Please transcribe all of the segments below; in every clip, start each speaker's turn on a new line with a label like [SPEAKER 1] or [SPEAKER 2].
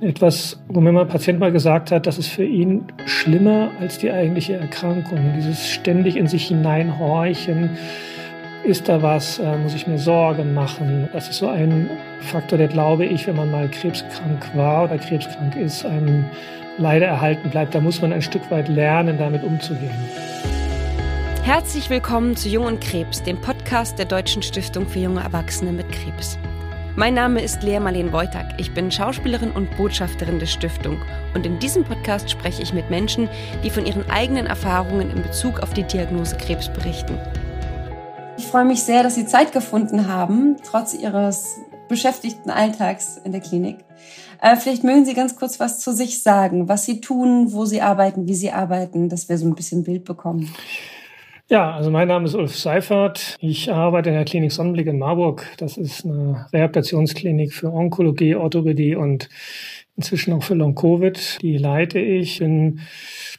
[SPEAKER 1] etwas, wo mir mein Patient mal gesagt hat, das ist für ihn schlimmer als die eigentliche Erkrankung. Dieses ständig in sich hineinhorchen. Ist da was? Äh, muss ich mir Sorgen machen? Das ist so ein Faktor, der glaube ich, wenn man mal krebskrank war oder krebskrank ist, einem leider erhalten bleibt. Da muss man ein Stück weit lernen, damit umzugehen.
[SPEAKER 2] Herzlich willkommen zu Jung und Krebs, dem Podcast der Deutschen Stiftung für junge Erwachsene mit Krebs. Mein Name ist Lea Marleen Wojtak. Ich bin Schauspielerin und Botschafterin der Stiftung. Und in diesem Podcast spreche ich mit Menschen, die von ihren eigenen Erfahrungen in Bezug auf die Diagnose Krebs berichten. Ich freue mich sehr, dass Sie Zeit gefunden haben, trotz Ihres beschäftigten Alltags in der Klinik. Äh, vielleicht mögen Sie ganz kurz was zu sich sagen, was Sie tun, wo Sie arbeiten, wie Sie arbeiten, dass wir so ein bisschen Bild bekommen.
[SPEAKER 1] Ja, also mein Name ist Ulf Seifert. Ich arbeite in der Klinik Sonnenblick in Marburg. Das ist eine Rehabilitationsklinik für Onkologie, Orthopädie und inzwischen auch für Long-Covid. Die leite ich. Bin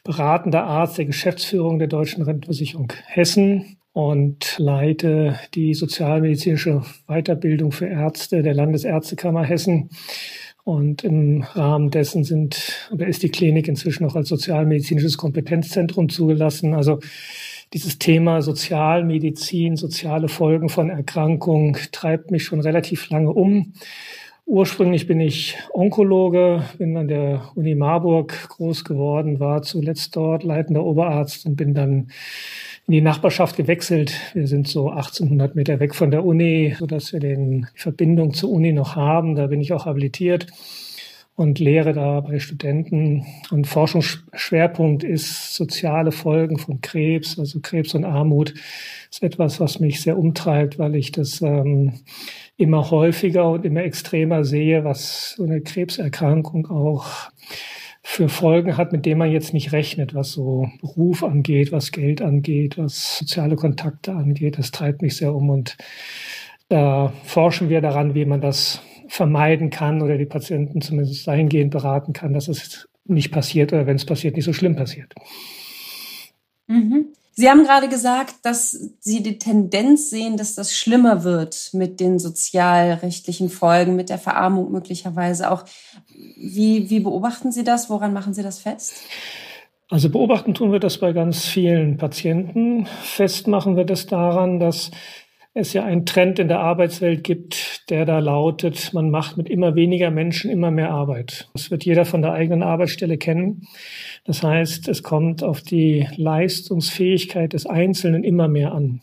[SPEAKER 1] beratender Arzt der Geschäftsführung der Deutschen Rentenversicherung Hessen und leite die sozialmedizinische Weiterbildung für Ärzte der Landesärztekammer Hessen. Und im Rahmen dessen sind oder ist die Klinik inzwischen auch als sozialmedizinisches Kompetenzzentrum zugelassen. Also dieses Thema Sozialmedizin, soziale Folgen von Erkrankung treibt mich schon relativ lange um. Ursprünglich bin ich Onkologe, bin an der Uni Marburg groß geworden, war zuletzt dort leitender Oberarzt und bin dann in die Nachbarschaft gewechselt. Wir sind so 1800 Meter weg von der Uni, sodass wir den, Verbindung zur Uni noch haben. Da bin ich auch habilitiert und lehre da bei Studenten. Und Forschungsschwerpunkt ist soziale Folgen von Krebs, also Krebs und Armut. Ist etwas, was mich sehr umtreibt, weil ich das ähm, immer häufiger und immer extremer sehe, was so eine Krebserkrankung auch für Folgen hat, mit denen man jetzt nicht rechnet, was so Beruf angeht, was Geld angeht, was soziale Kontakte angeht. Das treibt mich sehr um und da forschen wir daran, wie man das vermeiden kann oder die Patienten zumindest dahingehend beraten kann, dass es nicht passiert oder wenn es passiert, nicht so schlimm passiert.
[SPEAKER 2] Mhm. Sie haben gerade gesagt, dass Sie die Tendenz sehen, dass das schlimmer wird mit den sozialrechtlichen Folgen, mit der Verarmung möglicherweise auch. Wie, wie beobachten Sie das? Woran machen Sie das fest?
[SPEAKER 1] Also beobachten tun wir das bei ganz vielen Patienten. Fest machen wir das daran, dass es ja einen Trend in der Arbeitswelt gibt, der da lautet, man macht mit immer weniger Menschen immer mehr Arbeit. Das wird jeder von der eigenen Arbeitsstelle kennen. Das heißt, es kommt auf die Leistungsfähigkeit des Einzelnen immer mehr an.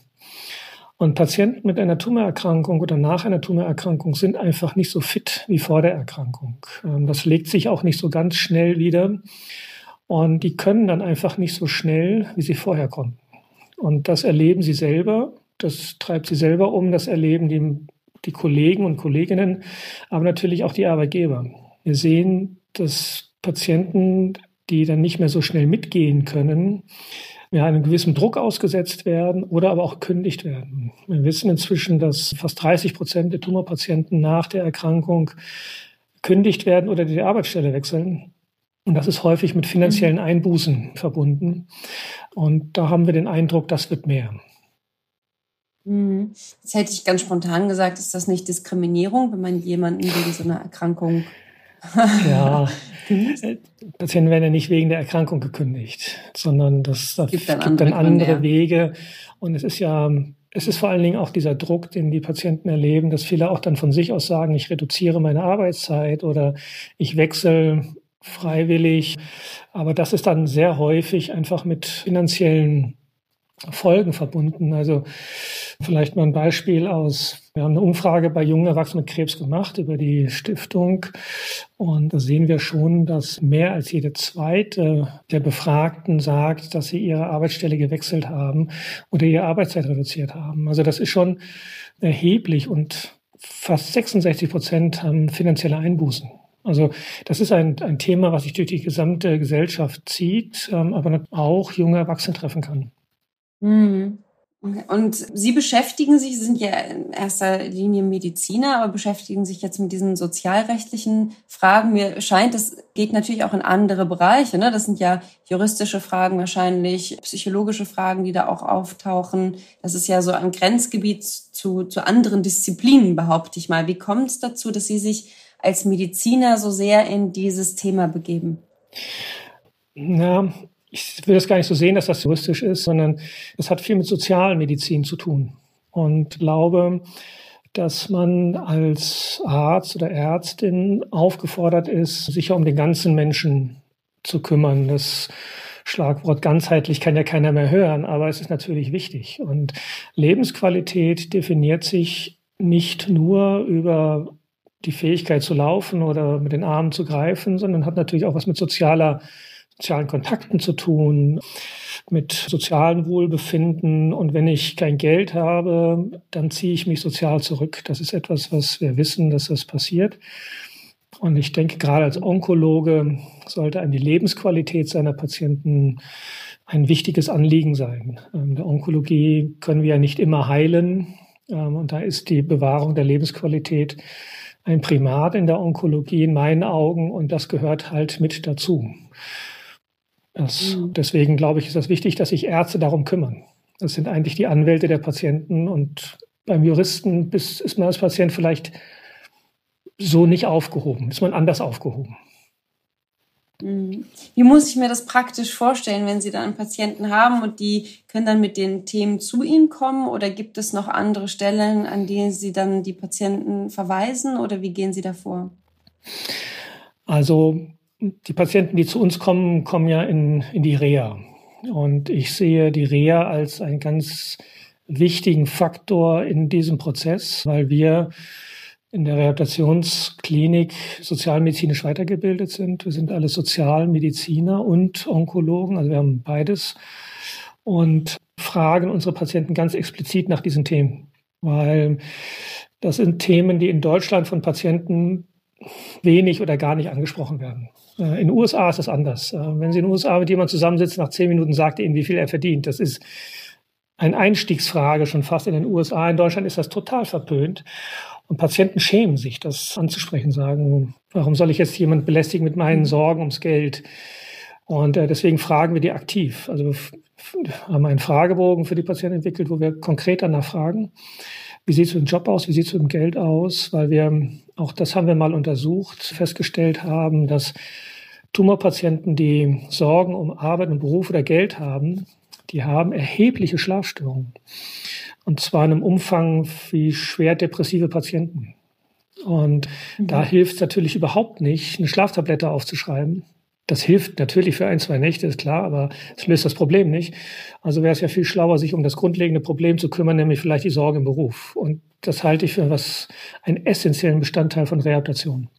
[SPEAKER 1] Und Patienten mit einer Tumorerkrankung oder nach einer Tumorerkrankung sind einfach nicht so fit wie vor der Erkrankung. Ähm, das legt sich auch nicht so ganz schnell wieder. Und die können dann einfach nicht so schnell, wie sie vorher konnten. Und das erleben sie selber das treibt sie selber um, das erleben die, die Kollegen und Kolleginnen, aber natürlich auch die Arbeitgeber. Wir sehen, dass Patienten, die dann nicht mehr so schnell mitgehen können, ja, einem gewissen Druck ausgesetzt werden oder aber auch kündigt werden. Wir wissen inzwischen, dass fast 30 Prozent der Tumorpatienten nach der Erkrankung kündigt werden oder die Arbeitsstelle wechseln. Und das ist häufig mit finanziellen mhm. Einbußen verbunden. Und da haben wir den Eindruck, das wird mehr.
[SPEAKER 2] Mhm. Das hätte ich ganz spontan gesagt, ist das nicht Diskriminierung, wenn man jemanden wegen so einer Erkrankung
[SPEAKER 1] ja, Patienten werden ja nicht wegen der Erkrankung gekündigt, sondern das, das gibt dann, gibt dann andere, Gründe, Wege. Und es ist ja, es ist vor allen Dingen auch dieser Druck, den die Patienten erleben, dass viele auch dann von sich aus sagen, ich reduziere meine Arbeitszeit oder ich wechsle freiwillig. Aber das ist dann sehr häufig einfach mit finanziellen Folgen verbunden. Also vielleicht mal ein Beispiel aus, wir haben eine Umfrage bei jungen Erwachsenen mit Krebs gemacht über die Stiftung und da sehen wir schon, dass mehr als jede zweite der Befragten sagt, dass sie ihre Arbeitsstelle gewechselt haben oder ihre Arbeitszeit reduziert haben. Also das ist schon erheblich und fast 66 Prozent haben finanzielle Einbußen. Also das ist ein, ein Thema, was sich durch die gesamte Gesellschaft zieht, ähm, aber auch junge Erwachsene treffen kann.
[SPEAKER 2] Mhm. Und Sie beschäftigen sich, Sie sind ja in erster Linie Mediziner, aber beschäftigen sich jetzt mit diesen sozialrechtlichen Fragen. Mir scheint, das geht natürlich auch in andere Bereiche. Ne? Das sind ja juristische Fragen wahrscheinlich, psychologische Fragen, die da auch auftauchen. Das ist ja so ein Grenzgebiet zu, zu anderen Disziplinen, behaupte ich mal. Wie kommt es dazu, dass Sie sich als Mediziner so sehr in dieses Thema begeben?
[SPEAKER 1] Na, ich will das gar nicht so sehen, dass das juristisch ist, sondern es hat viel mit Sozialmedizin zu tun. Und glaube, dass man als Arzt oder Ärztin aufgefordert ist, sich um den ganzen Menschen zu kümmern. Das Schlagwort ganzheitlich kann ja keiner mehr hören, aber es ist natürlich wichtig. Und Lebensqualität definiert sich nicht nur über die Fähigkeit zu laufen oder mit den Armen zu greifen, sondern hat natürlich auch was mit sozialer, sozialen Kontakten zu tun, mit sozialem Wohlbefinden. Und wenn ich kein Geld habe, dann ziehe ich mich sozial zurück. Das ist etwas, was wir wissen, dass das passiert. Und ich denke, gerade als Onkologe sollte einem die Lebensqualität seiner Patienten ein wichtiges Anliegen sein. In ähm, der Onkologie können wir ja nicht immer heilen. Ähm, und da ist die Bewahrung der Lebensqualität ein Primat in der Onkologie in meinen Augen. Und das gehört halt mit dazu. Das, mhm. Deswegen glaube ich, ist das wichtig, dass sich Ärzte darum kümmern. Das sind eigentlich die Anwälte der Patienten. Und beim Juristen ist man als Patient vielleicht so nicht aufgehoben, ist man anders aufgehoben.
[SPEAKER 2] Mhm. Wie muss ich mir das praktisch vorstellen, wenn Sie dann einen Patienten haben und die können dann mit den Themen zu Ihnen kommen oder gibt es noch andere Stellen, an denen Sie dann die Patienten verweisen oder wie gehen Sie davor?
[SPEAKER 1] Also die Patienten, die zu uns kommen, kommen ja in, in die Reha. Und ich sehe die Reha als einen ganz wichtigen Faktor in diesem Prozess, weil wir in der Rehabilitationsklinik sozialmedizinisch weitergebildet sind. Wir sind alle Sozialmediziner und Onkologen, also wir haben beides und fragen unsere Patienten ganz explizit nach diesen Themen, weil das sind Themen, die in Deutschland von Patienten wenig oder gar nicht angesprochen werden. Äh, in den USA ist das anders. Äh, wenn Sie in den USA mit jemandem zusammensitzen, nach zehn Minuten sagt er Ihnen, wie viel er verdient. Das ist eine Einstiegsfrage schon fast in den USA. In Deutschland ist das total verpönt. Und Patienten schämen sich, das anzusprechen, sagen, warum soll ich jetzt jemand belästigen mit meinen mhm. Sorgen ums Geld? Und äh, deswegen fragen wir die aktiv. Also wir haben einen Fragebogen für die Patienten entwickelt, wo wir konkret danach fragen, wie sieht es mit dem Job aus, wie sieht es mit dem Geld aus, weil wir, auch das haben wir mal untersucht, festgestellt haben, dass Tumorpatienten, die Sorgen um Arbeit und Beruf oder Geld haben, die haben erhebliche Schlafstörungen. Und zwar in einem Umfang wie schwer depressive Patienten. Und mhm. da hilft es natürlich überhaupt nicht, eine Schlaftablette aufzuschreiben. Das hilft natürlich für ein, zwei Nächte, ist klar, aber es löst das Problem nicht. Also wäre es ja viel schlauer, sich um das grundlegende Problem zu kümmern, nämlich vielleicht die Sorge im Beruf. Und das halte ich für was, einen essentiellen Bestandteil von Rehabilitation.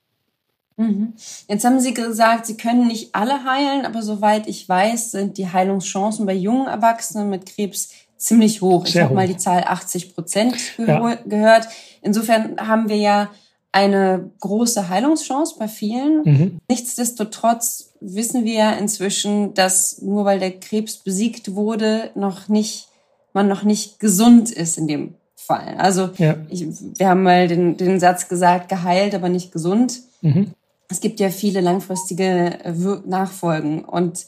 [SPEAKER 2] Mhm. Jetzt haben Sie gesagt, Sie können nicht alle heilen, aber soweit ich weiß, sind die Heilungschancen bei jungen Erwachsenen mit Krebs ziemlich hoch. Sehr ich habe mal die Zahl 80 Prozent ja. gehört. Insofern haben wir ja eine große Heilungschance bei vielen. Mhm. Nichtsdestotrotz wissen wir inzwischen, dass nur weil der Krebs besiegt wurde, noch nicht, man noch nicht gesund ist in dem Fall. Also ja. ich, wir haben mal den, den Satz gesagt, geheilt, aber nicht gesund. Mhm. Es gibt ja viele langfristige Nachfolgen und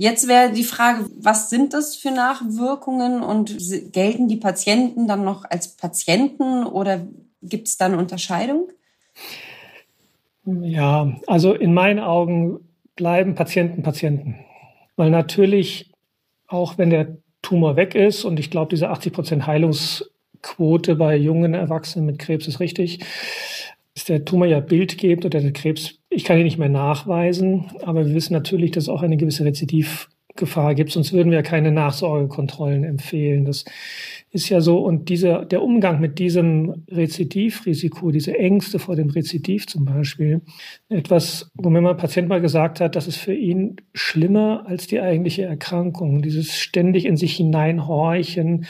[SPEAKER 2] Jetzt wäre die Frage, was sind das für Nachwirkungen und gelten die Patienten dann noch als Patienten oder gibt es da eine Unterscheidung?
[SPEAKER 1] Ja, also in meinen Augen bleiben Patienten Patienten. Weil natürlich, auch wenn der Tumor weg ist, und ich glaube, diese 80 Prozent Heilungsquote bei jungen Erwachsenen mit Krebs ist richtig, ist der Tumor ja bildgebend oder der Krebs, ich kann ihn nicht mehr nachweisen, aber wir wissen natürlich, dass es auch eine gewisse Rezidivgefahr gibt, sonst würden wir keine Nachsorgekontrollen empfehlen. Das ist ja so. Und dieser, der Umgang mit diesem Rezidivrisiko, diese Ängste vor dem Rezidiv zum Beispiel, etwas, wo mir mal ein Patient mal gesagt hat, das ist für ihn schlimmer als die eigentliche Erkrankung. Dieses ständig in sich hineinhorchen,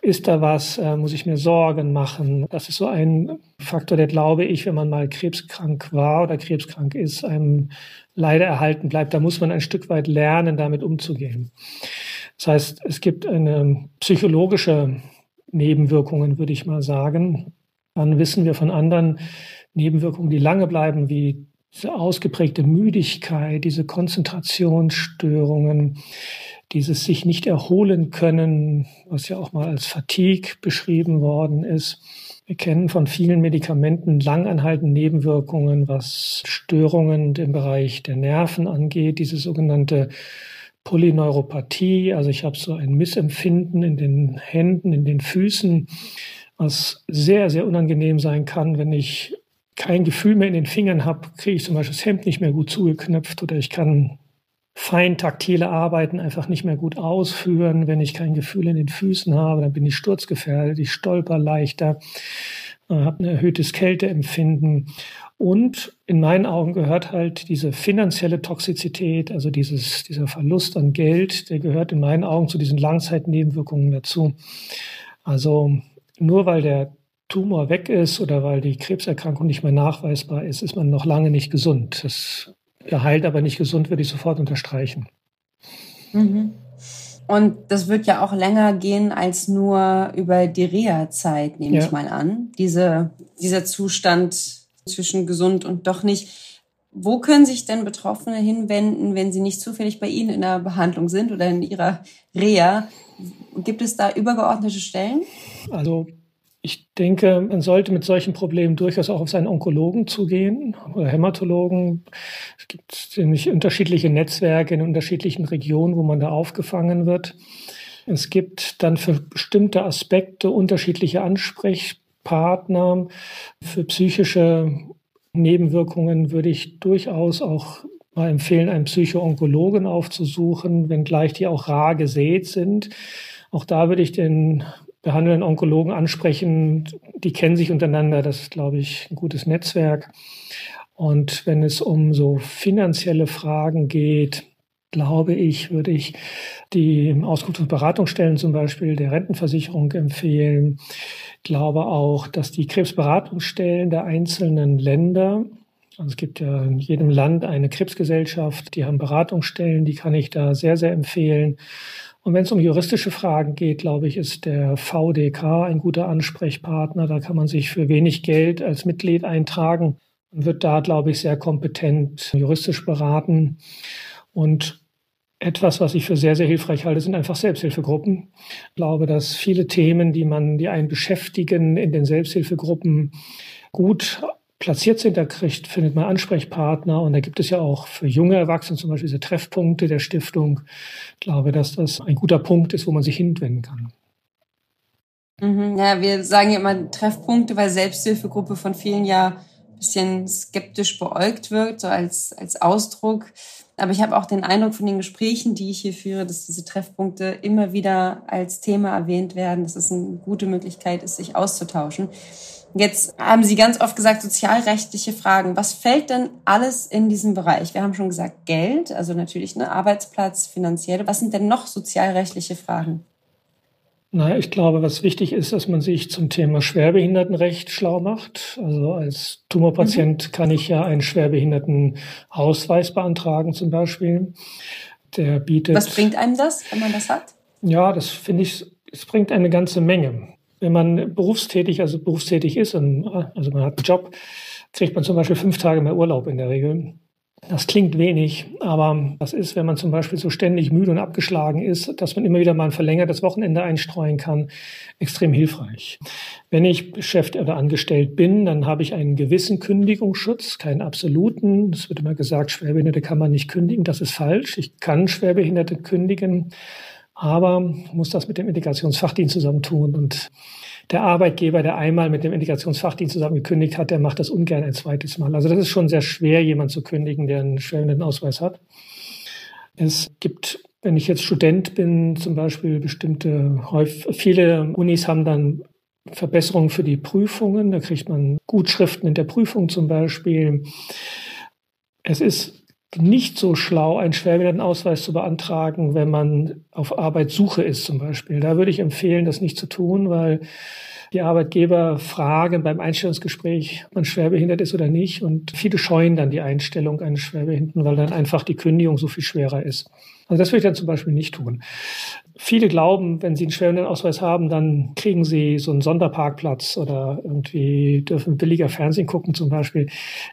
[SPEAKER 1] ist da was? Äh, muss ich mir Sorgen machen? Das ist so ein Faktor, der glaube ich, wenn man mal krebskrank war oder krebskrank ist, einem leider erhalten bleibt. Da muss man ein Stück weit lernen, damit umzugehen. Das heißt, es gibt eine psychologische Nebenwirkungen, würde ich mal sagen. Dann wissen wir von anderen Nebenwirkungen, die lange bleiben, wie diese ausgeprägte Müdigkeit, diese Konzentrationsstörungen, dieses sich nicht erholen können, was ja auch mal als Fatigue beschrieben worden ist. Wir kennen von vielen Medikamenten langanhaltende Nebenwirkungen, was Störungen im Bereich der Nerven angeht, diese sogenannte Polyneuropathie. Also ich habe so ein Missempfinden in den Händen, in den Füßen, was sehr, sehr unangenehm sein kann, wenn ich kein Gefühl mehr in den Fingern habe, kriege ich zum Beispiel das Hemd nicht mehr gut zugeknöpft oder ich kann fein taktile Arbeiten einfach nicht mehr gut ausführen. Wenn ich kein Gefühl in den Füßen habe, dann bin ich sturzgefährdet, ich stolper leichter, äh, habe ein erhöhtes Kälteempfinden. Und in meinen Augen gehört halt diese finanzielle Toxizität, also dieses, dieser Verlust an Geld, der gehört in meinen Augen zu diesen Langzeitnebenwirkungen dazu. Also nur weil der Tumor weg ist oder weil die Krebserkrankung nicht mehr nachweisbar ist, ist man noch lange nicht gesund. Das geheilt, aber nicht gesund, würde ich sofort unterstreichen.
[SPEAKER 2] Mhm. Und das wird ja auch länger gehen als nur über die Reha-Zeit, nehme ja. ich mal an. Diese, dieser Zustand zwischen gesund und doch nicht. Wo können sich denn Betroffene hinwenden, wenn sie nicht zufällig bei Ihnen in der Behandlung sind oder in Ihrer Reha? Gibt es da übergeordnete Stellen?
[SPEAKER 1] Also ich denke, man sollte mit solchen Problemen durchaus auch auf seinen Onkologen zugehen oder Hämatologen. Es gibt ziemlich unterschiedliche Netzwerke in unterschiedlichen Regionen, wo man da aufgefangen wird. Es gibt dann für bestimmte Aspekte unterschiedliche Ansprechpartner. Für psychische Nebenwirkungen würde ich durchaus auch mal empfehlen, einen Psychoonkologen aufzusuchen, wenngleich die auch rar gesät sind. Auch da würde ich den behandelnden Onkologen ansprechen. Die kennen sich untereinander. Das ist, glaube ich, ein gutes Netzwerk. Und wenn es um so finanzielle Fragen geht, glaube ich, würde ich die Auskunft- und Beratungsstellen zum Beispiel der Rentenversicherung empfehlen. Ich glaube auch, dass die Krebsberatungsstellen der einzelnen Länder, also es gibt ja in jedem Land eine Krebsgesellschaft, die haben Beratungsstellen, die kann ich da sehr, sehr empfehlen. Und wenn es um juristische Fragen geht, glaube ich, ist der VDK ein guter Ansprechpartner. Da kann man sich für wenig Geld als Mitglied eintragen und wird da, glaube ich, sehr kompetent juristisch beraten. Und etwas, was ich für sehr, sehr hilfreich halte, sind einfach Selbsthilfegruppen. Ich glaube, dass viele Themen, die man, die einen beschäftigen, in den Selbsthilfegruppen gut platziert sind, da kriegt, findet man Ansprechpartner und da gibt es ja auch für junge Erwachsene zum Beispiel diese Treffpunkte der Stiftung. Ich glaube, dass das ein guter Punkt ist, wo man sich hinwenden kann.
[SPEAKER 2] Mhm, ja, wir sagen ja immer Treffpunkte, weil Selbsthilfegruppe von vielen ja ein bisschen skeptisch beäugt wird, so als, als Ausdruck. Aber ich habe auch den Eindruck von den Gesprächen, die ich hier führe, dass diese Treffpunkte immer wieder als Thema erwähnt werden, dass es eine gute Möglichkeit ist, sich auszutauschen. Jetzt haben Sie ganz oft gesagt, sozialrechtliche Fragen. Was fällt denn alles in diesem Bereich? Wir haben schon gesagt, Geld, also natürlich ne, Arbeitsplatz, finanzielle. Was sind denn noch sozialrechtliche Fragen?
[SPEAKER 1] Na, ich glaube, was wichtig ist, dass man sich zum Thema Schwerbehindertenrecht schlau macht. Also als Tumorpatient mhm. kann ich ja einen Schwerbehindertenausweis beantragen zum Beispiel. Der bietet.
[SPEAKER 2] Was bringt einem das, wenn man das hat?
[SPEAKER 1] Ja, das finde ich, es bringt eine ganze Menge wenn man berufstätig, also berufstätig ist, und, also man hat einen Job, kriegt man zum Beispiel fünf Tage mehr Urlaub in der Regel. Das klingt wenig, aber was ist, wenn man zum Beispiel so ständig müde und abgeschlagen ist, dass man immer wieder mal ein verlängertes Wochenende einstreuen kann, extrem hilfreich. Wenn ich beschäftigt oder angestellt bin, dann habe ich einen gewissen Kündigungsschutz, keinen absoluten. Es wird immer gesagt, Schwerbehinderte kann man nicht kündigen. Das ist falsch. Ich kann Schwerbehinderte kündigen aber muss das mit dem Integrationsfachdienst zusammentun. Und der Arbeitgeber, der einmal mit dem Integrationsfachdienst zusammen gekündigt hat, der macht das ungern ein zweites Mal. Also das ist schon sehr schwer, jemand zu kündigen, der einen schwerenden Ausweis hat. Es gibt, wenn ich jetzt Student bin, zum Beispiel bestimmte, viele Unis haben dann Verbesserungen für die Prüfungen. Da kriegt man Gutschriften in der Prüfung zum Beispiel. Es ist nicht so schlau, einen Schwerbehindertenausweis zu beantragen, wenn man auf Arbeitssuche ist zum Beispiel. Da würde ich empfehlen, das nicht zu tun, weil die Arbeitgeber fragen beim Einstellungsgespräch, ob man schwerbehindert ist oder nicht. Und viele scheuen dann die Einstellung eines Schwerbehinderten, weil dann einfach die Kündigung so viel schwerer ist. Also das würde ich dann zum Beispiel nicht tun. Viele glauben, wenn sie einen Schwerbehindertenausweis haben, dann kriegen sie so einen Sonderparkplatz oder irgendwie dürfen billiger Fernsehen gucken zum Beispiel.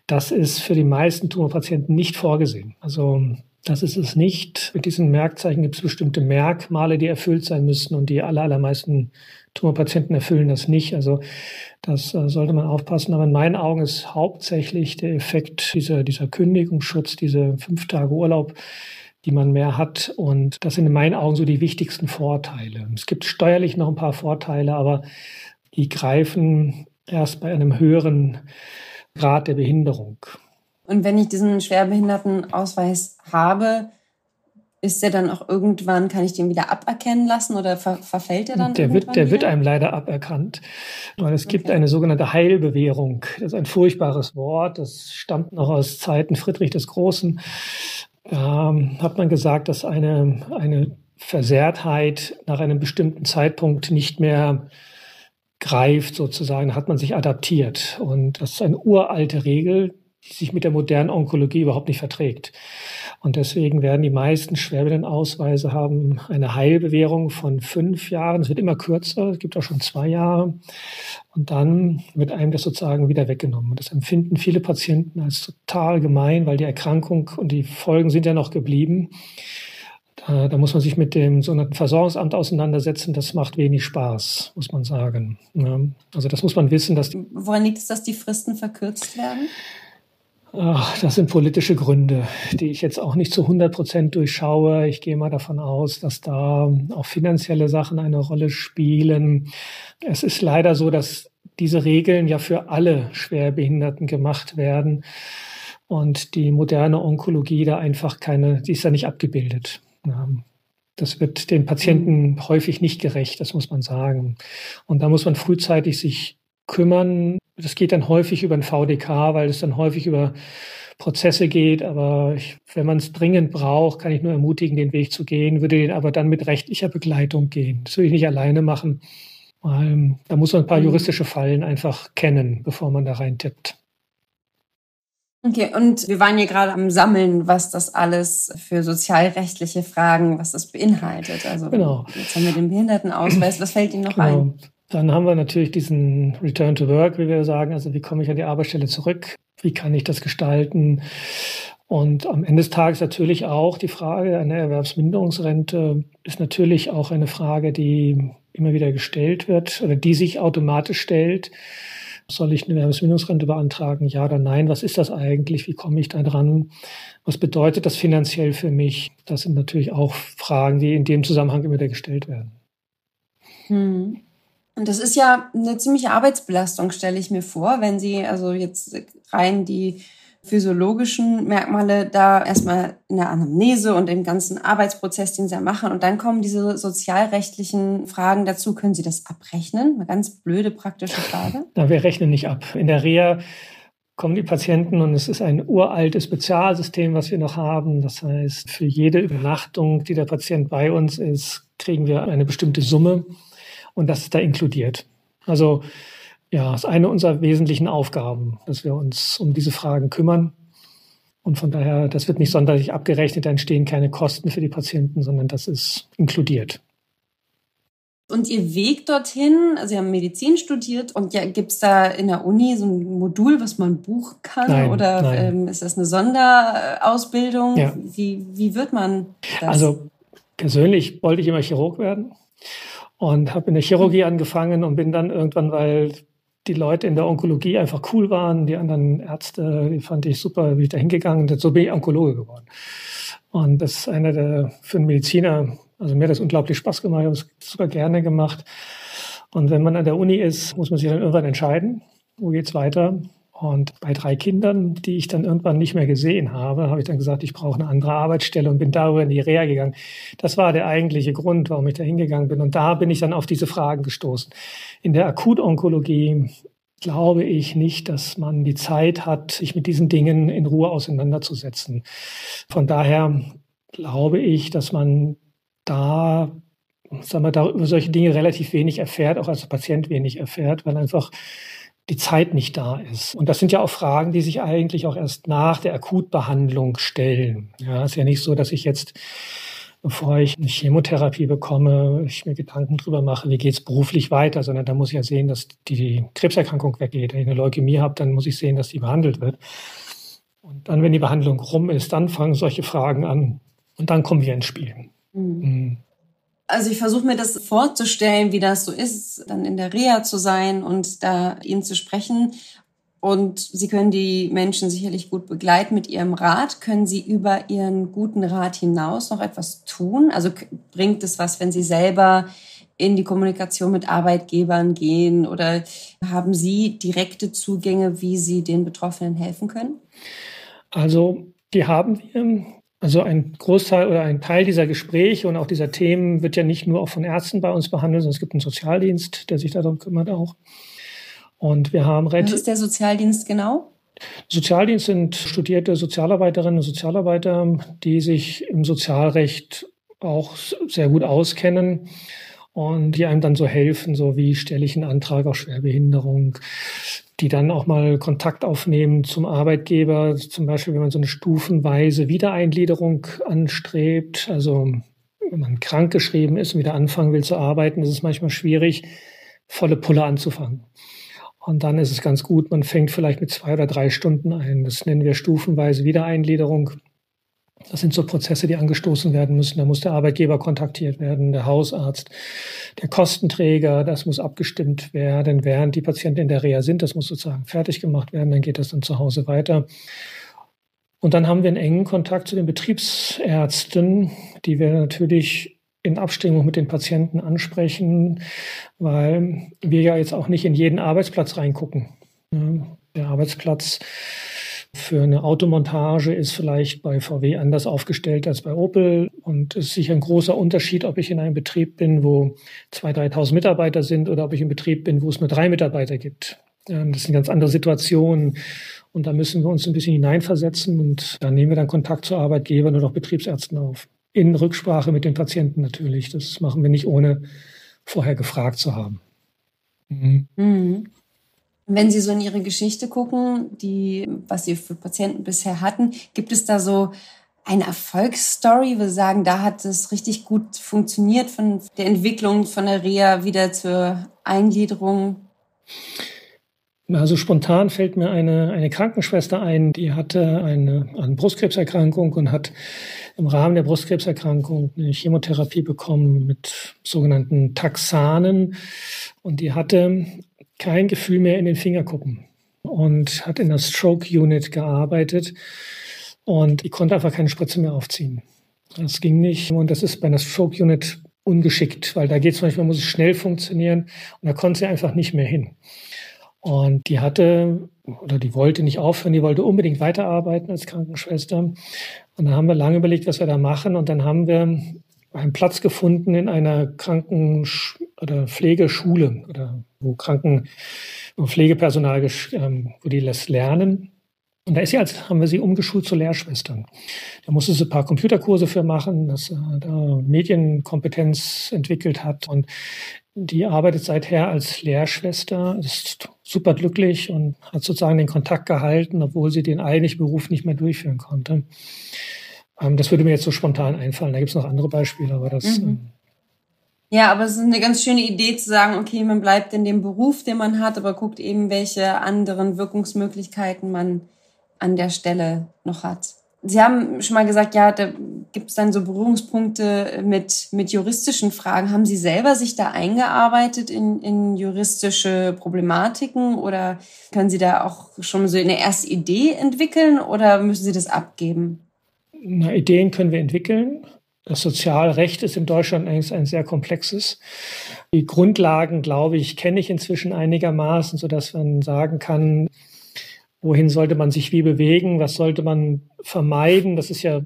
[SPEAKER 1] Das ist für die meisten Tumorpatienten nicht vorgesehen. Also das ist es nicht. Mit diesen Merkzeichen gibt es bestimmte Merkmale, die erfüllt sein müssen und die aller, allermeisten Tumorpatienten erfüllen das nicht. Also das äh, sollte man aufpassen. Aber in meinen Augen ist hauptsächlich der Effekt dieser, dieser Kündigungsschutz, diese fünf Tage Urlaub, die man mehr hat. Und das sind in meinen Augen so die wichtigsten Vorteile. Es gibt steuerlich noch ein paar Vorteile, aber die greifen erst bei einem höheren Grad der Behinderung.
[SPEAKER 2] Und wenn ich diesen Schwerbehindertenausweis habe, ist der dann auch irgendwann, kann ich den wieder aberkennen lassen oder ver verfällt der dann?
[SPEAKER 1] Der wird, der wird einem leider aberkannt, weil es okay. gibt eine sogenannte Heilbewährung. Das ist ein furchtbares Wort. Das stammt noch aus Zeiten Friedrich des Großen. Ähm, hat man gesagt, dass eine, eine Versehrtheit nach einem bestimmten Zeitpunkt nicht mehr greift, sozusagen, hat man sich adaptiert. Und das ist eine uralte Regel, die sich mit der modernen Onkologie überhaupt nicht verträgt. Und deswegen werden die meisten Schwerbehindertenausweise haben eine Heilbewährung von fünf Jahren. Es wird immer kürzer. Es gibt auch schon zwei Jahre. Und dann wird einem das sozusagen wieder weggenommen. Und das empfinden viele Patienten als total gemein, weil die Erkrankung und die Folgen sind ja noch geblieben. Da, da muss man sich mit dem sogenannten Versorgungsamt auseinandersetzen. Das macht wenig Spaß, muss man sagen. Also das muss man wissen, dass
[SPEAKER 2] Woran liegt es, dass die Fristen verkürzt werden?
[SPEAKER 1] Ach, das sind politische Gründe, die ich jetzt auch nicht zu 100 Prozent durchschaue. Ich gehe mal davon aus, dass da auch finanzielle Sachen eine Rolle spielen. Es ist leider so, dass diese Regeln ja für alle Schwerbehinderten gemacht werden und die moderne Onkologie da einfach keine, die ist da nicht abgebildet. Das wird den Patienten mhm. häufig nicht gerecht, das muss man sagen. Und da muss man frühzeitig sich kümmern. Das geht dann häufig über den VDK, weil es dann häufig über Prozesse geht. Aber ich, wenn man es dringend braucht, kann ich nur ermutigen, den Weg zu gehen, würde den aber dann mit rechtlicher Begleitung gehen. Das würde ich nicht alleine machen. Weil, da muss man ein paar mhm. juristische Fallen einfach kennen, bevor man da reintippt.
[SPEAKER 2] Okay, und wir waren ja gerade am Sammeln, was das alles für sozialrechtliche Fragen, was das beinhaltet. Also genau. jetzt haben wir den Behindertenausweis. Was fällt Ihnen noch genau. ein?
[SPEAKER 1] Dann haben wir natürlich diesen Return to Work, wie wir sagen. Also wie komme ich an die Arbeitsstelle zurück? Wie kann ich das gestalten? Und am Ende des Tages natürlich auch die Frage einer Erwerbsminderungsrente ist natürlich auch eine Frage, die immer wieder gestellt wird oder die sich automatisch stellt. Soll ich eine Erwerbsminderungsrente beantragen? Ja oder nein? Was ist das eigentlich? Wie komme ich da dran? Was bedeutet das finanziell für mich? Das sind natürlich auch Fragen, die in dem Zusammenhang immer wieder gestellt werden.
[SPEAKER 2] Hm. Und das ist ja eine ziemliche Arbeitsbelastung, stelle ich mir vor, wenn Sie also jetzt rein die physiologischen Merkmale da erstmal in der Anamnese und im ganzen Arbeitsprozess, den Sie ja machen. Und dann kommen diese sozialrechtlichen Fragen dazu. Können Sie das abrechnen? Eine ganz blöde praktische Frage.
[SPEAKER 1] Na, wir rechnen nicht ab. In der Reha kommen die Patienten und es ist ein uraltes Spezialsystem, was wir noch haben. Das heißt, für jede Übernachtung, die der Patient bei uns ist, kriegen wir eine bestimmte Summe und das ist da inkludiert. Also ja, ist eine unserer wesentlichen Aufgaben, dass wir uns um diese Fragen kümmern. Und von daher, das wird nicht sonderlich abgerechnet, da entstehen keine Kosten für die Patienten, sondern das ist inkludiert.
[SPEAKER 2] Und Ihr Weg dorthin, also Sie haben Medizin studiert und ja, gibt es da in der Uni so ein Modul, was man buchen kann? Nein, oder nein. Ähm, ist das eine Sonderausbildung? Ja. Wie, wie wird man
[SPEAKER 1] das? Also persönlich wollte ich immer Chirurg werden und habe in der Chirurgie angefangen und bin dann irgendwann, weil die Leute in der Onkologie einfach cool waren, die anderen Ärzte, die fand ich super, bin ich da hingegangen so bin ich Onkologe geworden. Und das ist einer der, für einen Mediziner, also mir hat das unglaublich Spaß gemacht, ich habe es super gerne gemacht. Und wenn man an der Uni ist, muss man sich dann irgendwann entscheiden, wo geht's weiter. Und bei drei Kindern, die ich dann irgendwann nicht mehr gesehen habe, habe ich dann gesagt, ich brauche eine andere Arbeitsstelle und bin darüber in die Reha gegangen. Das war der eigentliche Grund, warum ich da hingegangen bin. Und da bin ich dann auf diese Fragen gestoßen. In der Akutonkologie glaube ich nicht, dass man die Zeit hat, sich mit diesen Dingen in Ruhe auseinanderzusetzen. Von daher glaube ich, dass man da sagen wir, da über solche Dinge relativ wenig erfährt, auch als Patient wenig erfährt, weil einfach die Zeit nicht da ist. Und das sind ja auch Fragen, die sich eigentlich auch erst nach der Akutbehandlung stellen. Ja, ist ja nicht so, dass ich jetzt, bevor ich eine Chemotherapie bekomme, ich mir Gedanken drüber mache, wie geht's beruflich weiter, sondern da muss ich ja sehen, dass die Krebserkrankung weggeht. Wenn ich eine Leukämie habe, dann muss ich sehen, dass die behandelt wird. Und dann, wenn die Behandlung rum ist, dann fangen solche Fragen an und dann kommen wir ins Spiel. Mhm.
[SPEAKER 2] Also ich versuche mir das vorzustellen, wie das so ist, dann in der Reha zu sein und da ihnen zu sprechen. Und Sie können die Menschen sicherlich gut begleiten mit Ihrem Rat. Können Sie über Ihren guten Rat hinaus noch etwas tun? Also bringt es was, wenn Sie selber in die Kommunikation mit Arbeitgebern gehen oder haben Sie direkte Zugänge, wie Sie den Betroffenen helfen können?
[SPEAKER 1] Also die haben wir. Also ein Großteil oder ein Teil dieser Gespräche und auch dieser Themen wird ja nicht nur auch von Ärzten bei uns behandelt, sondern es gibt einen Sozialdienst, der sich darum kümmert auch. Und wir haben
[SPEAKER 2] Was ist der Sozialdienst genau?
[SPEAKER 1] Sozialdienst sind studierte Sozialarbeiterinnen und Sozialarbeiter, die sich im Sozialrecht auch sehr gut auskennen und die einem dann so helfen, so wie stelle ich einen Antrag auf Schwerbehinderung, die dann auch mal Kontakt aufnehmen zum Arbeitgeber, zum Beispiel wenn man so eine stufenweise Wiedereingliederung anstrebt. Also wenn man krankgeschrieben ist und wieder anfangen will zu arbeiten, ist es manchmal schwierig, volle Pulle anzufangen. Und dann ist es ganz gut, man fängt vielleicht mit zwei oder drei Stunden ein. Das nennen wir stufenweise Wiedereingliederung. Das sind so Prozesse, die angestoßen werden müssen. Da muss der Arbeitgeber kontaktiert werden, der Hausarzt, der Kostenträger. Das muss abgestimmt werden, während die Patienten in der Reha sind. Das muss sozusagen fertig gemacht werden. Dann geht das dann zu Hause weiter. Und dann haben wir einen engen Kontakt zu den Betriebsärzten, die wir natürlich in Abstimmung mit den Patienten ansprechen, weil wir ja jetzt auch nicht in jeden Arbeitsplatz reingucken. Der Arbeitsplatz für eine Automontage ist vielleicht bei VW anders aufgestellt als bei Opel und es ist sicher ein großer Unterschied, ob ich in einem Betrieb bin, wo 2.000, 3.000 Mitarbeiter sind oder ob ich im Betrieb bin, wo es nur drei Mitarbeiter gibt. Das sind ganz andere Situationen und da müssen wir uns ein bisschen hineinversetzen und da nehmen wir dann Kontakt zu Arbeitgebern oder auch Betriebsärzten auf. In Rücksprache mit den Patienten natürlich. Das machen wir nicht ohne vorher gefragt zu haben.
[SPEAKER 2] Mhm. Mhm. Wenn Sie so in Ihre Geschichte gucken, die, was Sie für Patienten bisher hatten, gibt es da so eine Erfolgsstory, Sie sagen, da hat es richtig gut funktioniert von der Entwicklung von der Reha wieder zur Eingliederung?
[SPEAKER 1] Also spontan fällt mir eine, eine Krankenschwester ein, die hatte eine, eine Brustkrebserkrankung und hat im Rahmen der Brustkrebserkrankung eine Chemotherapie bekommen mit sogenannten Taxanen. Und die hatte kein Gefühl mehr in den Fingerkuppen und hat in der Stroke Unit gearbeitet und ich konnte einfach keine Spritze mehr aufziehen. Das ging nicht und das ist bei einer Stroke Unit ungeschickt, weil da geht es manchmal, muss es schnell funktionieren und da konnte sie einfach nicht mehr hin. Und die hatte oder die wollte nicht aufhören, die wollte unbedingt weiterarbeiten als Krankenschwester. Und da haben wir lange überlegt, was wir da machen. Und dann haben wir einen Platz gefunden in einer Kranken- oder Pflegeschule oder wo Kranken- und Pflegepersonal, ähm, wo die das lernen. Und da ist sie als, haben wir sie umgeschult zu Lehrschwestern. Da musste sie ein paar Computerkurse für machen, dass sie da Medienkompetenz entwickelt hat. Und die arbeitet seither als Lehrschwester, ist super glücklich und hat sozusagen den Kontakt gehalten, obwohl sie den eigentlichen Beruf nicht mehr durchführen konnte. Ähm, das würde mir jetzt so spontan einfallen. Da gibt es noch andere Beispiele, aber das. Mhm. Ähm,
[SPEAKER 2] ja, aber es ist eine ganz schöne Idee zu sagen, okay, man bleibt in dem Beruf, den man hat, aber guckt eben, welche anderen Wirkungsmöglichkeiten man an der Stelle noch hat. Sie haben schon mal gesagt, ja, da gibt es dann so Berührungspunkte mit, mit juristischen Fragen. Haben Sie selber sich da eingearbeitet in, in juristische Problematiken oder können Sie da auch schon so eine erste Idee entwickeln oder müssen Sie das abgeben?
[SPEAKER 1] Na, Ideen können wir entwickeln. Das Sozialrecht ist in Deutschland eigentlich ein sehr komplexes. Die Grundlagen, glaube ich, kenne ich inzwischen einigermaßen, so dass man sagen kann, wohin sollte man sich wie bewegen, was sollte man vermeiden. Das ist ja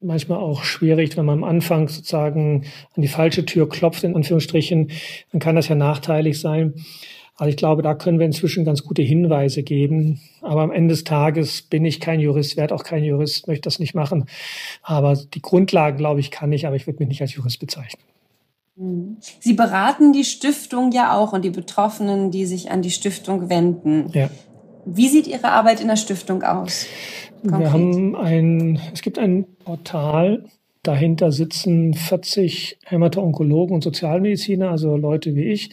[SPEAKER 1] manchmal auch schwierig, wenn man am Anfang sozusagen an die falsche Tür klopft, in Anführungsstrichen, dann kann das ja nachteilig sein. Also ich glaube, da können wir inzwischen ganz gute Hinweise geben. Aber am Ende des Tages bin ich kein Jurist, werde auch kein Jurist, möchte das nicht machen. Aber die Grundlagen, glaube ich, kann ich, aber ich würde mich nicht als Jurist bezeichnen.
[SPEAKER 2] Mhm. Sie beraten die Stiftung ja auch und die Betroffenen, die sich an die Stiftung wenden. Ja. Wie sieht Ihre Arbeit in der Stiftung aus?
[SPEAKER 1] Konkret? Wir haben ein, es gibt ein Portal, dahinter sitzen 40 Hämato-Onkologen und Sozialmediziner, also Leute wie ich,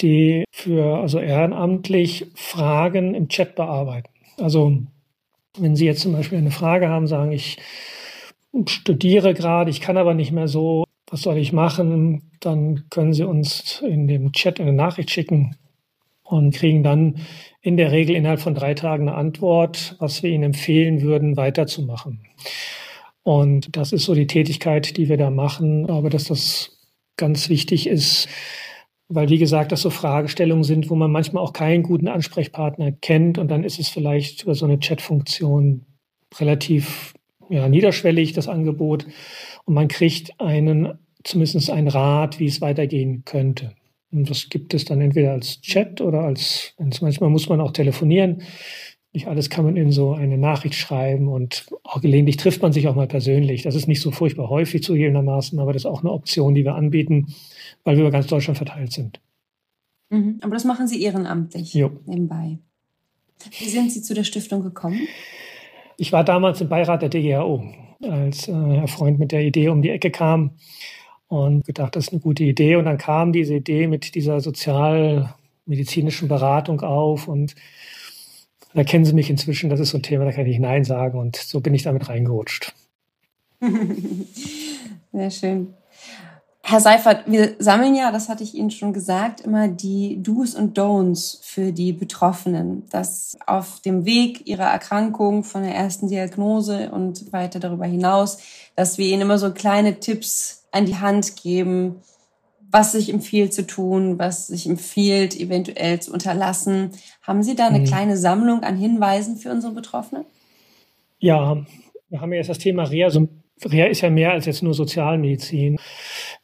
[SPEAKER 1] die für, also ehrenamtlich Fragen im Chat bearbeiten. Also, wenn Sie jetzt zum Beispiel eine Frage haben, sagen, ich studiere gerade, ich kann aber nicht mehr so, was soll ich machen? Dann können Sie uns in dem Chat eine Nachricht schicken und kriegen dann in der Regel innerhalb von drei Tagen eine Antwort, was wir Ihnen empfehlen würden, weiterzumachen. Und das ist so die Tätigkeit, die wir da machen. Aber dass das ganz wichtig ist, weil, wie gesagt, das so Fragestellungen sind, wo man manchmal auch keinen guten Ansprechpartner kennt. Und dann ist es vielleicht über so eine Chatfunktion relativ ja, niederschwellig, das Angebot. Und man kriegt einen, zumindest einen Rat, wie es weitergehen könnte. Und das gibt es dann entweder als Chat oder als, manchmal muss man auch telefonieren. Nicht alles kann man in so eine Nachricht schreiben und auch gelegentlich trifft man sich auch mal persönlich. Das ist nicht so furchtbar häufig zugegebenermaßen, aber das ist auch eine Option, die wir anbieten, weil wir über ganz Deutschland verteilt sind.
[SPEAKER 2] Mhm, aber das machen Sie ehrenamtlich jo. nebenbei. Wie sind Sie zu der Stiftung gekommen?
[SPEAKER 1] Ich war damals im Beirat der DGAO, als äh, Herr Freund mit der Idee um die Ecke kam und gedacht, das ist eine gute Idee. Und dann kam diese Idee mit dieser sozialmedizinischen Beratung auf und da kennen Sie mich inzwischen, das ist so ein Thema, da kann ich Nein sagen und so bin ich damit reingerutscht.
[SPEAKER 2] Sehr schön. Herr Seifert, wir sammeln ja, das hatte ich Ihnen schon gesagt, immer die Do's und Don'ts für die Betroffenen, dass auf dem Weg ihrer Erkrankung von der ersten Diagnose und weiter darüber hinaus, dass wir ihnen immer so kleine Tipps an die Hand geben, was sich empfiehlt zu tun, was sich empfiehlt, eventuell zu unterlassen. Haben Sie da eine mhm. kleine Sammlung an Hinweisen für unsere Betroffenen?
[SPEAKER 1] Ja, wir haben ja jetzt das Thema Reha. Also Reha ist ja mehr als jetzt nur Sozialmedizin.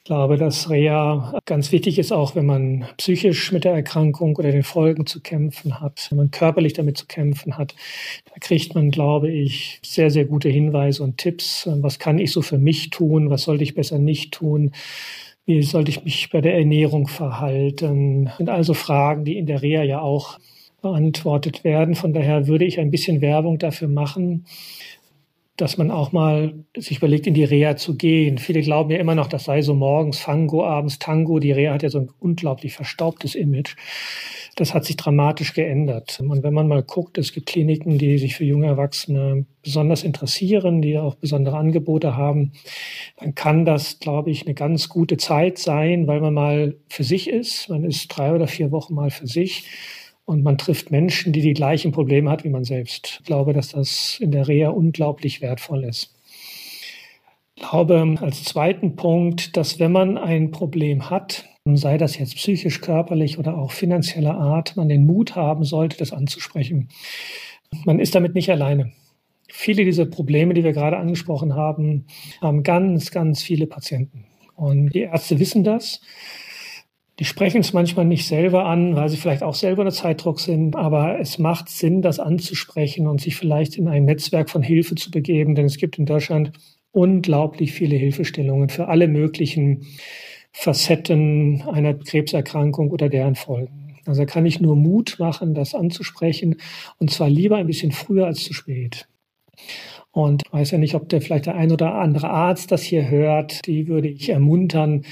[SPEAKER 1] Ich glaube, dass Reha ganz wichtig ist, auch wenn man psychisch mit der Erkrankung oder den Folgen zu kämpfen hat, wenn man körperlich damit zu kämpfen hat. Da kriegt man, glaube ich, sehr, sehr gute Hinweise und Tipps. Was kann ich so für mich tun? Was sollte ich besser nicht tun? Wie sollte ich mich bei der Ernährung verhalten? Das sind also Fragen, die in der Reha ja auch beantwortet werden. Von daher würde ich ein bisschen Werbung dafür machen, dass man auch mal sich überlegt, in die Reha zu gehen. Viele glauben ja immer noch, das sei so morgens Fango, abends Tango. Die Reha hat ja so ein unglaublich verstaubtes Image. Das hat sich dramatisch geändert. Und wenn man mal guckt, es gibt Kliniken, die sich für junge Erwachsene besonders interessieren, die auch besondere Angebote haben, dann kann das, glaube ich, eine ganz gute Zeit sein, weil man mal für sich ist. Man ist drei oder vier Wochen mal für sich und man trifft Menschen, die die gleichen Probleme hat wie man selbst. Ich glaube, dass das in der Reha unglaublich wertvoll ist. Ich glaube als zweiten Punkt, dass wenn man ein Problem hat, sei das jetzt psychisch, körperlich oder auch finanzieller Art, man den Mut haben sollte, das anzusprechen. Man ist damit nicht alleine. Viele dieser Probleme, die wir gerade angesprochen haben, haben ganz, ganz viele Patienten. Und die Ärzte wissen das. Die sprechen es manchmal nicht selber an, weil sie vielleicht auch selber unter Zeitdruck sind, aber es macht Sinn, das anzusprechen und sich vielleicht in ein Netzwerk von Hilfe zu begeben, denn es gibt in Deutschland unglaublich viele Hilfestellungen für alle möglichen Facetten einer Krebserkrankung oder deren Folgen. Also kann ich nur Mut machen, das anzusprechen und zwar lieber ein bisschen früher als zu spät. Und weiß ja nicht, ob der vielleicht der ein oder andere Arzt das hier hört. Die würde ich ermuntern,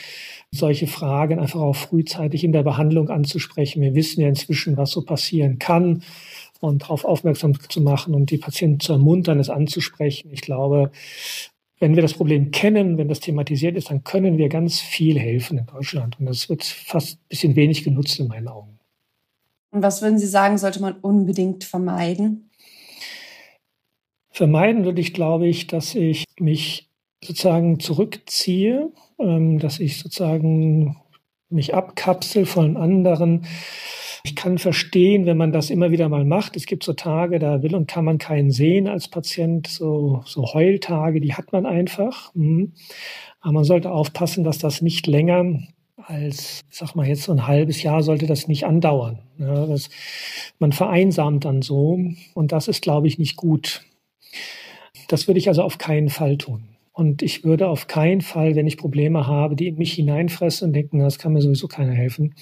[SPEAKER 1] solche Fragen einfach auch frühzeitig in der Behandlung anzusprechen. Wir wissen ja inzwischen, was so passieren kann und darauf aufmerksam zu machen und die Patienten zu ermuntern, es anzusprechen. Ich glaube, wenn wir das Problem kennen, wenn das thematisiert ist, dann können wir ganz viel helfen in Deutschland. Und das wird fast ein bisschen wenig genutzt in meinen Augen.
[SPEAKER 2] Und was würden Sie sagen, sollte man unbedingt vermeiden?
[SPEAKER 1] Vermeiden würde ich, glaube ich, dass ich mich sozusagen zurückziehe dass ich sozusagen mich abkapsel von anderen. Ich kann verstehen, wenn man das immer wieder mal macht. Es gibt so Tage, da will und kann man keinen sehen als Patient. So, so Heultage, die hat man einfach. Mhm. Aber man sollte aufpassen, dass das nicht länger als, sag mal jetzt so ein halbes Jahr sollte das nicht andauern. Ja, das, man vereinsamt dann so und das ist, glaube ich, nicht gut. Das würde ich also auf keinen Fall tun. Und ich würde auf keinen Fall, wenn ich Probleme habe, die in mich hineinfressen und denken, das kann mir sowieso keiner helfen,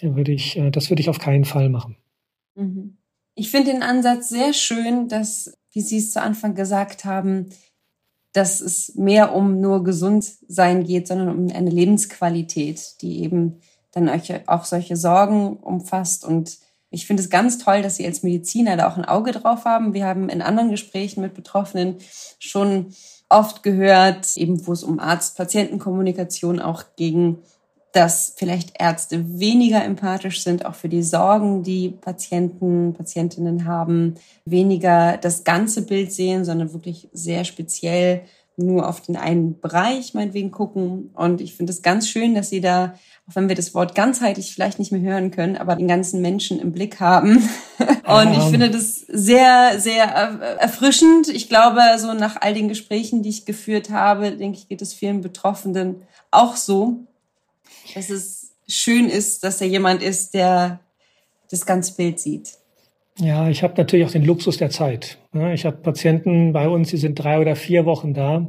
[SPEAKER 1] würde ich, äh, das würde ich auf keinen Fall machen.
[SPEAKER 2] Mhm. Ich finde den Ansatz sehr schön, dass, wie Sie es zu Anfang gesagt haben, dass es mehr um nur gesund sein geht, sondern um eine Lebensqualität, die eben dann auch solche Sorgen umfasst. Und ich finde es ganz toll, dass Sie als Mediziner da auch ein Auge drauf haben. Wir haben in anderen Gesprächen mit Betroffenen schon oft gehört, eben wo es um Arzt-Patienten-Kommunikation auch ging, dass vielleicht Ärzte weniger empathisch sind, auch für die Sorgen, die Patienten, Patientinnen haben, weniger das ganze Bild sehen, sondern wirklich sehr speziell nur auf den einen Bereich meinetwegen gucken. Und ich finde es ganz schön, dass Sie da, auch wenn wir das Wort ganzheitlich vielleicht nicht mehr hören können, aber den ganzen Menschen im Blick haben. Und ich finde das sehr, sehr erfrischend. Ich glaube, so nach all den Gesprächen, die ich geführt habe, denke ich, geht es vielen Betroffenen auch so, dass es schön ist, dass er jemand ist, der das ganze Bild sieht.
[SPEAKER 1] Ja, ich habe natürlich auch den Luxus der Zeit. Ich habe Patienten bei uns, die sind drei oder vier Wochen da.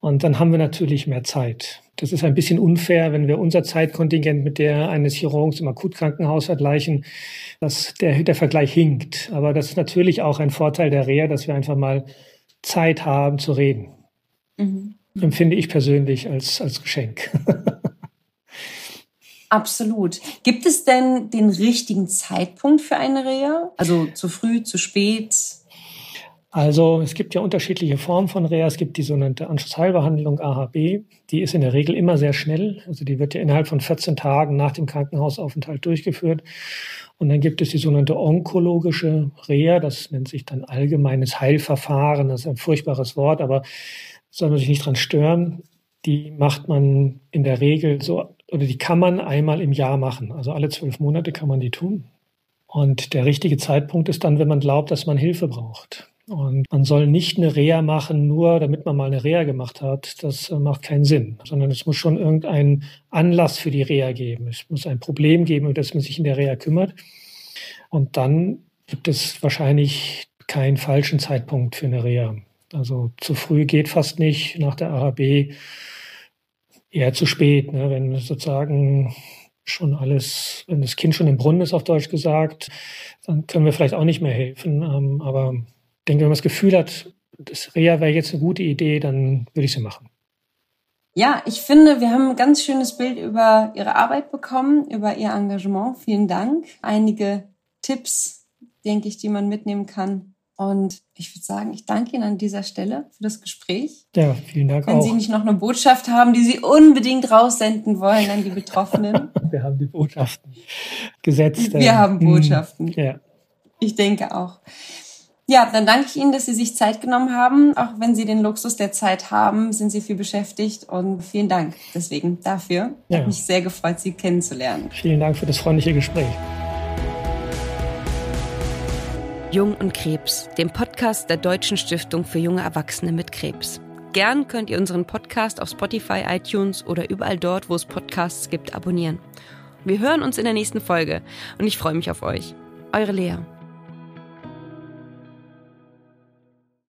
[SPEAKER 1] Und dann haben wir natürlich mehr Zeit. Das ist ein bisschen unfair, wenn wir unser Zeitkontingent mit der eines Chirurgens im Akutkrankenhaus vergleichen, dass der, der Vergleich hinkt. Aber das ist natürlich auch ein Vorteil der Reha, dass wir einfach mal Zeit haben zu reden. Mhm. Empfinde ich persönlich als, als Geschenk.
[SPEAKER 2] Absolut. Gibt es denn den richtigen Zeitpunkt für eine Reha? Also zu früh, zu spät?
[SPEAKER 1] Also es gibt ja unterschiedliche Formen von Reha. Es gibt die sogenannte Anschlussheilbehandlung AHB. Die ist in der Regel immer sehr schnell. Also die wird ja innerhalb von 14 Tagen nach dem Krankenhausaufenthalt durchgeführt. Und dann gibt es die sogenannte onkologische Reha. Das nennt sich dann allgemeines Heilverfahren. Das ist ein furchtbares Wort, aber soll man sich nicht dran stören. Die macht man in der Regel so oder die kann man einmal im Jahr machen. Also alle zwölf Monate kann man die tun. Und der richtige Zeitpunkt ist dann, wenn man glaubt, dass man Hilfe braucht. Und man soll nicht eine Reha machen, nur damit man mal eine Reha gemacht hat. Das äh, macht keinen Sinn, sondern es muss schon irgendeinen Anlass für die Reha geben. Es muss ein Problem geben, um das man sich in der Reha kümmert. Und dann gibt es wahrscheinlich keinen falschen Zeitpunkt für eine Reha. Also zu früh geht fast nicht. Nach der AHB eher zu spät, ne? wenn sozusagen schon alles, wenn das Kind schon im Brunnen ist, auf Deutsch gesagt, dann können wir vielleicht auch nicht mehr helfen. Ähm, aber denke, wenn man das Gefühl hat, das Reha wäre jetzt eine gute Idee, dann würde ich sie machen.
[SPEAKER 2] Ja, ich finde, wir haben ein ganz schönes Bild über Ihre Arbeit bekommen, über Ihr Engagement. Vielen Dank. Einige Tipps, denke ich, die man mitnehmen kann. Und ich würde sagen, ich danke Ihnen an dieser Stelle für das Gespräch.
[SPEAKER 1] Ja, vielen Dank
[SPEAKER 2] Wenn auch. Wenn Sie nicht noch eine Botschaft haben, die Sie unbedingt raussenden wollen an die Betroffenen.
[SPEAKER 1] Wir haben die Botschaften gesetzt.
[SPEAKER 2] Wir haben hm, Botschaften. Ja. Ich denke auch. Ja, dann danke ich Ihnen, dass Sie sich Zeit genommen haben. Auch wenn Sie den Luxus der Zeit haben, sind Sie viel beschäftigt und vielen Dank deswegen dafür. Ich ja. habe mich sehr gefreut, Sie kennenzulernen.
[SPEAKER 1] Vielen Dank für das freundliche Gespräch.
[SPEAKER 2] Jung und Krebs, dem Podcast der Deutschen Stiftung für junge Erwachsene mit Krebs. Gern könnt ihr unseren Podcast auf Spotify, iTunes oder überall dort, wo es Podcasts gibt, abonnieren. Wir hören uns in der nächsten Folge und ich freue mich auf euch. Eure Lea.